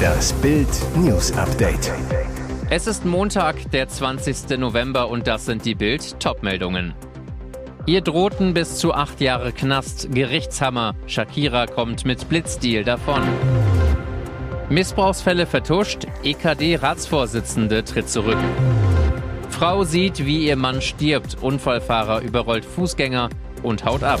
Das Bild News Update. Es ist Montag, der 20. November und das sind die Bild Topmeldungen. Ihr drohten bis zu acht Jahre Knast, Gerichtshammer. Shakira kommt mit Blitzdeal davon. Missbrauchsfälle vertuscht, EKD-Ratsvorsitzende tritt zurück. Frau sieht, wie ihr Mann stirbt, Unfallfahrer überrollt Fußgänger und haut ab.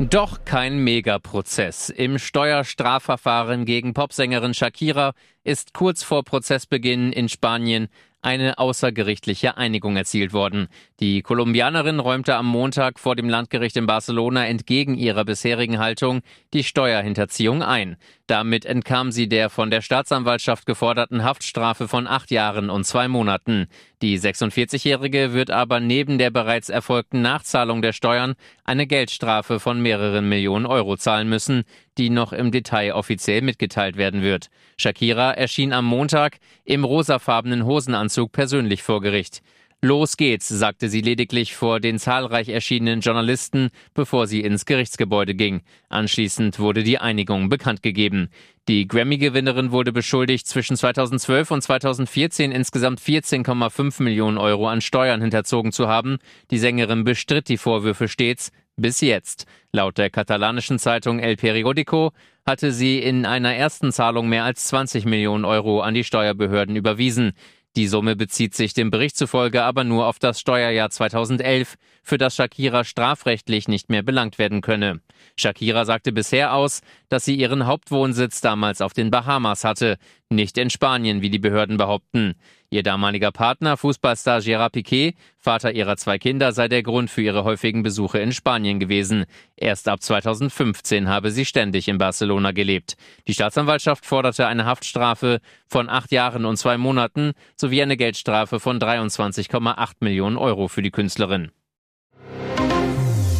Doch kein Megaprozess. Im Steuerstrafverfahren gegen Popsängerin Shakira ist kurz vor Prozessbeginn in Spanien eine außergerichtliche Einigung erzielt worden. Die Kolumbianerin räumte am Montag vor dem Landgericht in Barcelona entgegen ihrer bisherigen Haltung die Steuerhinterziehung ein. Damit entkam sie der von der Staatsanwaltschaft geforderten Haftstrafe von acht Jahren und zwei Monaten. Die 46-Jährige wird aber neben der bereits erfolgten Nachzahlung der Steuern eine Geldstrafe von mehreren Millionen Euro zahlen müssen, die noch im Detail offiziell mitgeteilt werden wird. Shakira erschien am Montag im rosafarbenen Hosenanzug persönlich vor Gericht. Los geht's, sagte sie lediglich vor den zahlreich erschienenen Journalisten, bevor sie ins Gerichtsgebäude ging. Anschließend wurde die Einigung bekannt gegeben. Die Grammy-Gewinnerin wurde beschuldigt, zwischen 2012 und 2014 insgesamt 14,5 Millionen Euro an Steuern hinterzogen zu haben. Die Sängerin bestritt die Vorwürfe stets, bis jetzt. Laut der katalanischen Zeitung El Periodico hatte sie in einer ersten Zahlung mehr als 20 Millionen Euro an die Steuerbehörden überwiesen. Die Summe bezieht sich dem Bericht zufolge aber nur auf das Steuerjahr 2011, für das Shakira strafrechtlich nicht mehr belangt werden könne. Shakira sagte bisher aus, dass sie ihren Hauptwohnsitz damals auf den Bahamas hatte, nicht in Spanien, wie die Behörden behaupten. Ihr damaliger Partner, Fußballstar Gerard Piquet, Vater ihrer zwei Kinder, sei der Grund für ihre häufigen Besuche in Spanien gewesen. Erst ab 2015 habe sie ständig in Barcelona gelebt. Die Staatsanwaltschaft forderte eine Haftstrafe von acht Jahren und zwei Monaten sowie eine Geldstrafe von 23,8 Millionen Euro für die Künstlerin.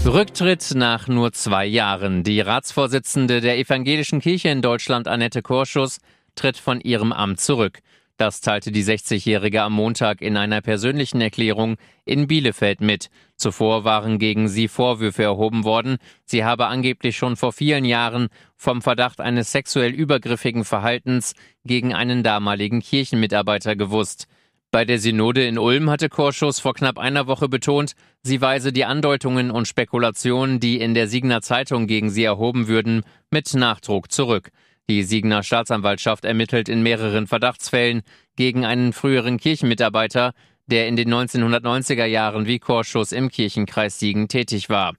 Rücktritt nach nur zwei Jahren. Die Ratsvorsitzende der Evangelischen Kirche in Deutschland, Annette Korschus, tritt von ihrem Amt zurück. Das teilte die 60-Jährige am Montag in einer persönlichen Erklärung in Bielefeld mit. Zuvor waren gegen sie Vorwürfe erhoben worden, sie habe angeblich schon vor vielen Jahren vom Verdacht eines sexuell übergriffigen Verhaltens gegen einen damaligen Kirchenmitarbeiter gewusst. Bei der Synode in Ulm hatte Korschus vor knapp einer Woche betont, sie weise die Andeutungen und Spekulationen, die in der Siegner Zeitung gegen sie erhoben würden, mit Nachdruck zurück. Die Siegener Staatsanwaltschaft ermittelt in mehreren Verdachtsfällen gegen einen früheren Kirchenmitarbeiter, der in den 1990er Jahren wie Chorschuss im Kirchenkreis Siegen tätig war.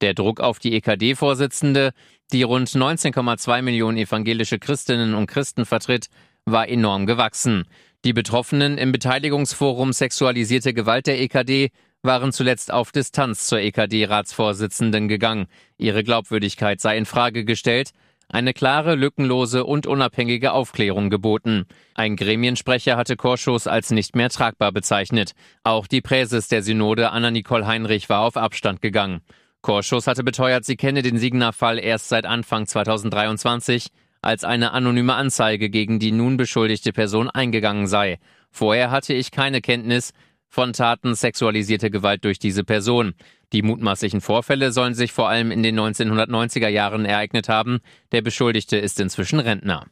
Der Druck auf die EKD-Vorsitzende, die rund 19,2 Millionen evangelische Christinnen und Christen vertritt, war enorm gewachsen. Die Betroffenen im Beteiligungsforum Sexualisierte Gewalt der EKD waren zuletzt auf Distanz zur EKD-Ratsvorsitzenden gegangen. Ihre Glaubwürdigkeit sei in Frage gestellt, eine klare, lückenlose und unabhängige Aufklärung geboten. Ein Gremiensprecher hatte Korschus als nicht mehr tragbar bezeichnet. Auch die Präses der Synode Anna-Nicole Heinrich war auf Abstand gegangen. Korschus hatte beteuert, sie kenne den Signer-Fall erst seit Anfang 2023, als eine anonyme Anzeige gegen die nun beschuldigte Person eingegangen sei. Vorher hatte ich keine Kenntnis, von Taten sexualisierte Gewalt durch diese Person. Die mutmaßlichen Vorfälle sollen sich vor allem in den 1990er Jahren ereignet haben. Der Beschuldigte ist inzwischen Rentner.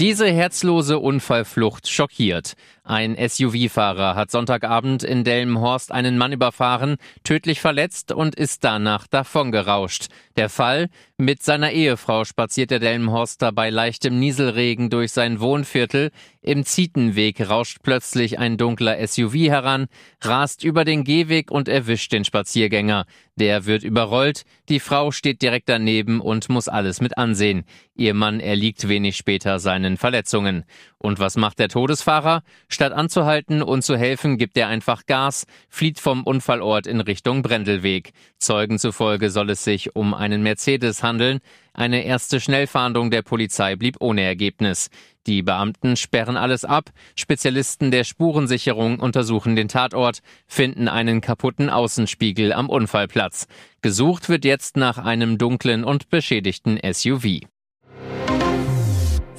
Diese herzlose Unfallflucht schockiert. Ein SUV-Fahrer hat Sonntagabend in Delmenhorst einen Mann überfahren, tödlich verletzt und ist danach davongerauscht. Der Fall? Mit seiner Ehefrau spaziert der Delmenhorster bei leichtem Nieselregen durch sein Wohnviertel. Im Zietenweg rauscht plötzlich ein dunkler SUV heran, rast über den Gehweg und erwischt den Spaziergänger. Der wird überrollt, die Frau steht direkt daneben und muss alles mit ansehen. Ihr Mann erliegt wenig später seinen Verletzungen. Und was macht der Todesfahrer? Statt anzuhalten und zu helfen, gibt er einfach Gas, flieht vom Unfallort in Richtung Brendelweg. Zeugen zufolge soll es sich um einen Mercedes handeln. Eine erste Schnellfahndung der Polizei blieb ohne Ergebnis. Die Beamten sperren alles ab. Spezialisten der Spurensicherung untersuchen den Tatort, finden einen kaputten Außenspiegel am Unfallplatz. Gesucht wird jetzt nach einem dunklen und beschädigten SUV.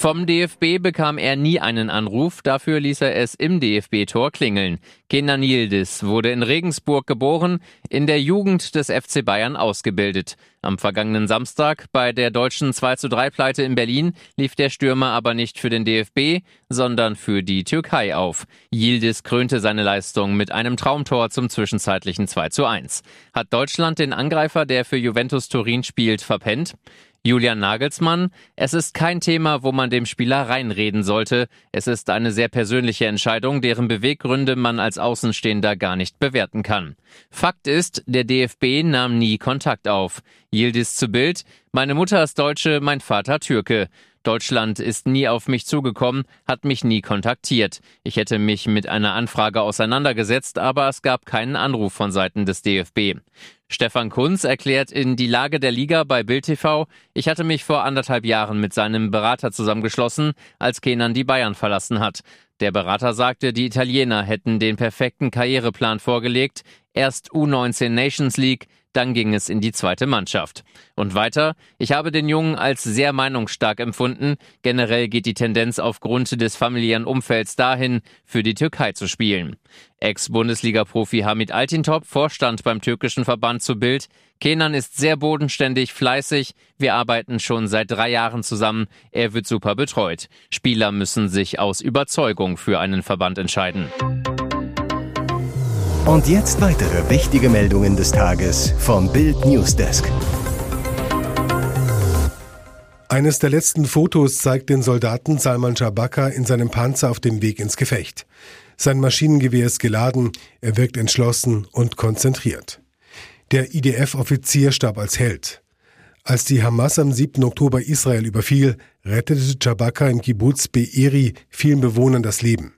Vom DFB bekam er nie einen Anruf, dafür ließ er es im DFB-Tor klingeln. Kenan Yildiz wurde in Regensburg geboren, in der Jugend des FC Bayern ausgebildet. Am vergangenen Samstag bei der deutschen 2 zu 3 Pleite in Berlin lief der Stürmer aber nicht für den DFB, sondern für die Türkei auf. Yildiz krönte seine Leistung mit einem Traumtor zum zwischenzeitlichen 2 zu 1. Hat Deutschland den Angreifer, der für Juventus Turin spielt, verpennt? Julian Nagelsmann, es ist kein Thema, wo man dem Spieler reinreden sollte. Es ist eine sehr persönliche Entscheidung, deren Beweggründe man als Außenstehender gar nicht bewerten kann. Fakt ist, der DFB nahm nie Kontakt auf. Yildiz zu Bild, meine Mutter ist Deutsche, mein Vater Türke. Deutschland ist nie auf mich zugekommen, hat mich nie kontaktiert. Ich hätte mich mit einer Anfrage auseinandergesetzt, aber es gab keinen Anruf von Seiten des DFB. Stefan Kunz erklärt in Die Lage der Liga bei Bild TV, ich hatte mich vor anderthalb Jahren mit seinem Berater zusammengeschlossen, als Kenan die Bayern verlassen hat. Der Berater sagte, die Italiener hätten den perfekten Karriereplan vorgelegt, erst U19 Nations League, dann ging es in die zweite Mannschaft. Und weiter, ich habe den Jungen als sehr meinungsstark empfunden. Generell geht die Tendenz aufgrund des familiären Umfelds dahin, für die Türkei zu spielen. Ex-Bundesliga-Profi Hamid Altintop, Vorstand beim türkischen Verband zu Bild. Kenan ist sehr bodenständig, fleißig. Wir arbeiten schon seit drei Jahren zusammen. Er wird super betreut. Spieler müssen sich aus Überzeugung für einen Verband entscheiden. Und jetzt weitere wichtige Meldungen des Tages vom Bild Newsdesk. Eines der letzten Fotos zeigt den Soldaten Salman Jabaka in seinem Panzer auf dem Weg ins Gefecht. Sein Maschinengewehr ist geladen, er wirkt entschlossen und konzentriert. Der IDF-Offizier starb als Held. Als die Hamas am 7. Oktober Israel überfiel, rettete Jabaka im Kibbutz Be'eri vielen Bewohnern das Leben.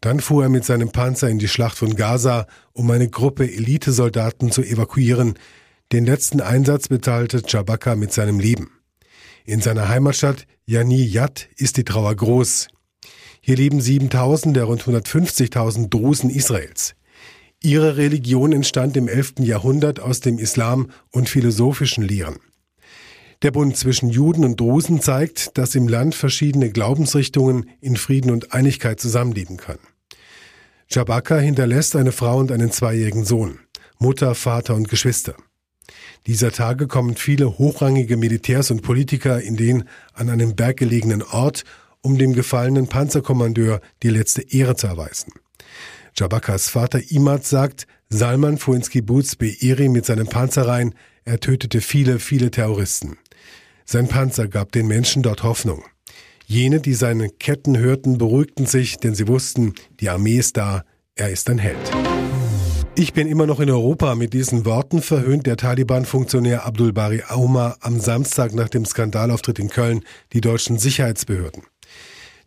Dann fuhr er mit seinem Panzer in die Schlacht von Gaza, um eine Gruppe Elitesoldaten zu evakuieren. Den letzten Einsatz bezahlte Chabaka mit seinem Leben. In seiner Heimatstadt Yani Yat ist die Trauer groß. Hier leben 7000 der rund 150.000 Drusen Israels. Ihre Religion entstand im 11. Jahrhundert aus dem Islam und philosophischen Lehren. Der Bund zwischen Juden und Drusen zeigt, dass im Land verschiedene Glaubensrichtungen in Frieden und Einigkeit zusammenleben können. Jabaka hinterlässt eine Frau und einen zweijährigen Sohn, Mutter, Vater und Geschwister. Dieser Tage kommen viele hochrangige Militärs und Politiker in den an einem berggelegenen Ort, um dem gefallenen Panzerkommandeur die letzte Ehre zu erweisen. Jabakas Vater Imad sagt, Salman fuhr ins Kibbutz Be'eri mit seinem Panzer rein, er tötete viele, viele Terroristen. Sein Panzer gab den Menschen dort Hoffnung. Jene, die seine Ketten hörten, beruhigten sich, denn sie wussten, die Armee ist da, er ist ein Held. Ich bin immer noch in Europa. Mit diesen Worten verhöhnt der Taliban-Funktionär Abdul Bari Auma am Samstag nach dem Skandalauftritt in Köln die deutschen Sicherheitsbehörden.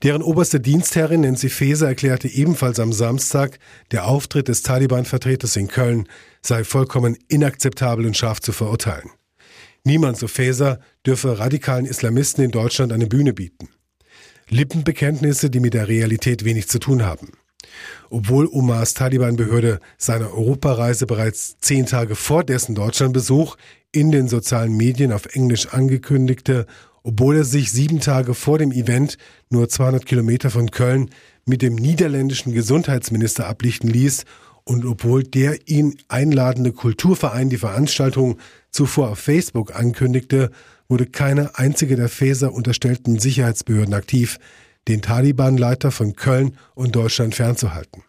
Deren oberste Dienstherrin Nancy Faeser erklärte ebenfalls am Samstag, der Auftritt des Taliban-Vertreters in Köln sei vollkommen inakzeptabel und scharf zu verurteilen. Niemand, so Faeser, dürfe radikalen Islamisten in Deutschland eine Bühne bieten. Lippenbekenntnisse, die mit der Realität wenig zu tun haben. Obwohl Omars Taliban-Behörde seine Europareise bereits zehn Tage vor dessen Deutschlandbesuch in den sozialen Medien auf Englisch angekündigte, obwohl er sich sieben Tage vor dem Event nur 200 Kilometer von Köln mit dem niederländischen Gesundheitsminister ablichten ließ und obwohl der ihn einladende Kulturverein die Veranstaltung zuvor auf Facebook ankündigte, wurde keine einzige der Faeser unterstellten Sicherheitsbehörden aktiv, den Taliban-Leiter von Köln und Deutschland fernzuhalten.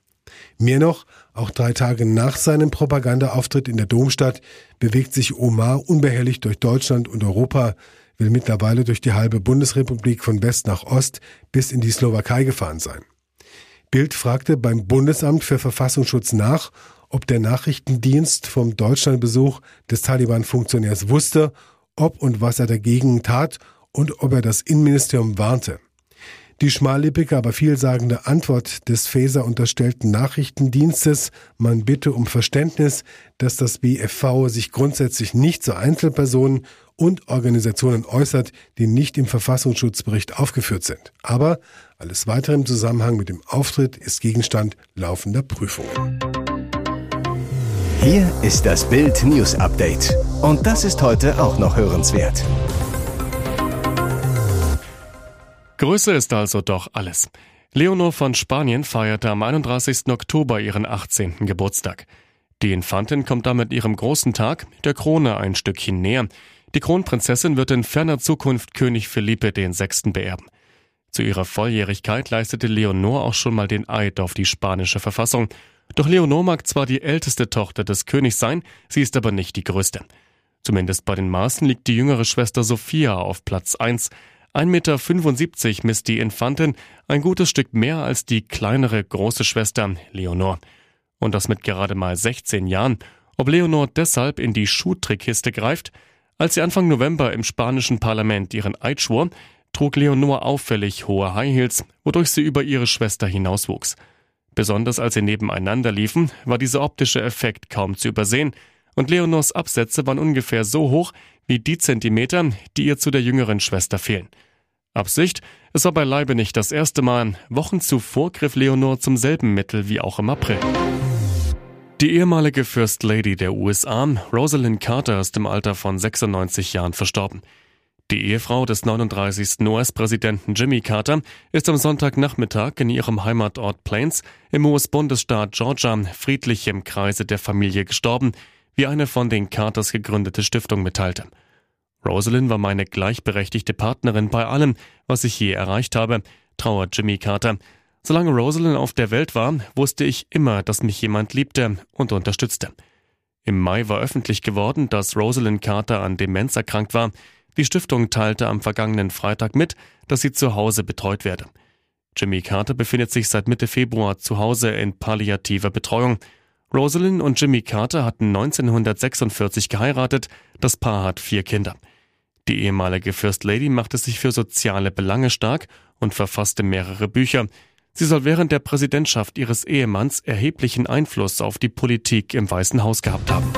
Mehr noch, auch drei Tage nach seinem Propagandaauftritt in der Domstadt bewegt sich Omar unbehelligt durch Deutschland und Europa, will mittlerweile durch die halbe Bundesrepublik von West nach Ost bis in die Slowakei gefahren sein. Bild fragte beim Bundesamt für Verfassungsschutz nach, ob der Nachrichtendienst vom Deutschlandbesuch des Taliban-Funktionärs wusste, ob und was er dagegen tat und ob er das Innenministerium warnte. Die schmallippige, aber vielsagende Antwort des Faeser unterstellten Nachrichtendienstes, man bitte um Verständnis, dass das BFV sich grundsätzlich nicht zu Einzelpersonen und Organisationen äußert, die nicht im Verfassungsschutzbericht aufgeführt sind. Aber alles weitere im Zusammenhang mit dem Auftritt ist Gegenstand laufender Prüfungen. Hier ist das Bild News Update. Und das ist heute auch noch hörenswert. Größe ist also doch alles. Leonor von Spanien feierte am 31. Oktober ihren 18. Geburtstag. Die Infantin kommt damit ihrem großen Tag, der Krone, ein Stückchen näher. Die Kronprinzessin wird in ferner Zukunft König Philippe VI. beerben. Zu ihrer Volljährigkeit leistete Leonor auch schon mal den Eid auf die spanische Verfassung. Doch Leonor mag zwar die älteste Tochter des Königs sein, sie ist aber nicht die größte. Zumindest bei den Maßen liegt die jüngere Schwester Sophia auf Platz 1. 1,75 Meter misst die Infantin, ein gutes Stück mehr als die kleinere große Schwester Leonor. Und das mit gerade mal 16 Jahren. Ob Leonor deshalb in die Schuhtrickkiste greift? Als sie Anfang November im spanischen Parlament ihren Eid schwor, trug Leonor auffällig hohe High Heels, wodurch sie über ihre Schwester hinauswuchs. Besonders als sie nebeneinander liefen, war dieser optische Effekt kaum zu übersehen, und Leonors Absätze waren ungefähr so hoch wie die Zentimeter, die ihr zu der jüngeren Schwester fehlen. Absicht? Es war beileibe nicht das erste Mal. Wochen zuvor griff Leonor zum selben Mittel wie auch im April. Die ehemalige First Lady der USA, Rosalind Carter, ist im Alter von 96 Jahren verstorben. Die Ehefrau des 39. US-Präsidenten Jimmy Carter ist am Sonntagnachmittag in ihrem Heimatort Plains im US-Bundesstaat Georgia friedlich im Kreise der Familie gestorben, wie eine von den Carters gegründete Stiftung mitteilte. Rosalind war meine gleichberechtigte Partnerin bei allem, was ich je erreicht habe, trauert Jimmy Carter. Solange Rosalind auf der Welt war, wusste ich immer, dass mich jemand liebte und unterstützte. Im Mai war öffentlich geworden, dass Rosalind Carter an Demenz erkrankt war. Die Stiftung teilte am vergangenen Freitag mit, dass sie zu Hause betreut werde. Jimmy Carter befindet sich seit Mitte Februar zu Hause in palliativer Betreuung. Rosalind und Jimmy Carter hatten 1946 geheiratet, das Paar hat vier Kinder. Die ehemalige First Lady machte sich für soziale Belange stark und verfasste mehrere Bücher. Sie soll während der Präsidentschaft ihres Ehemanns erheblichen Einfluss auf die Politik im Weißen Haus gehabt haben.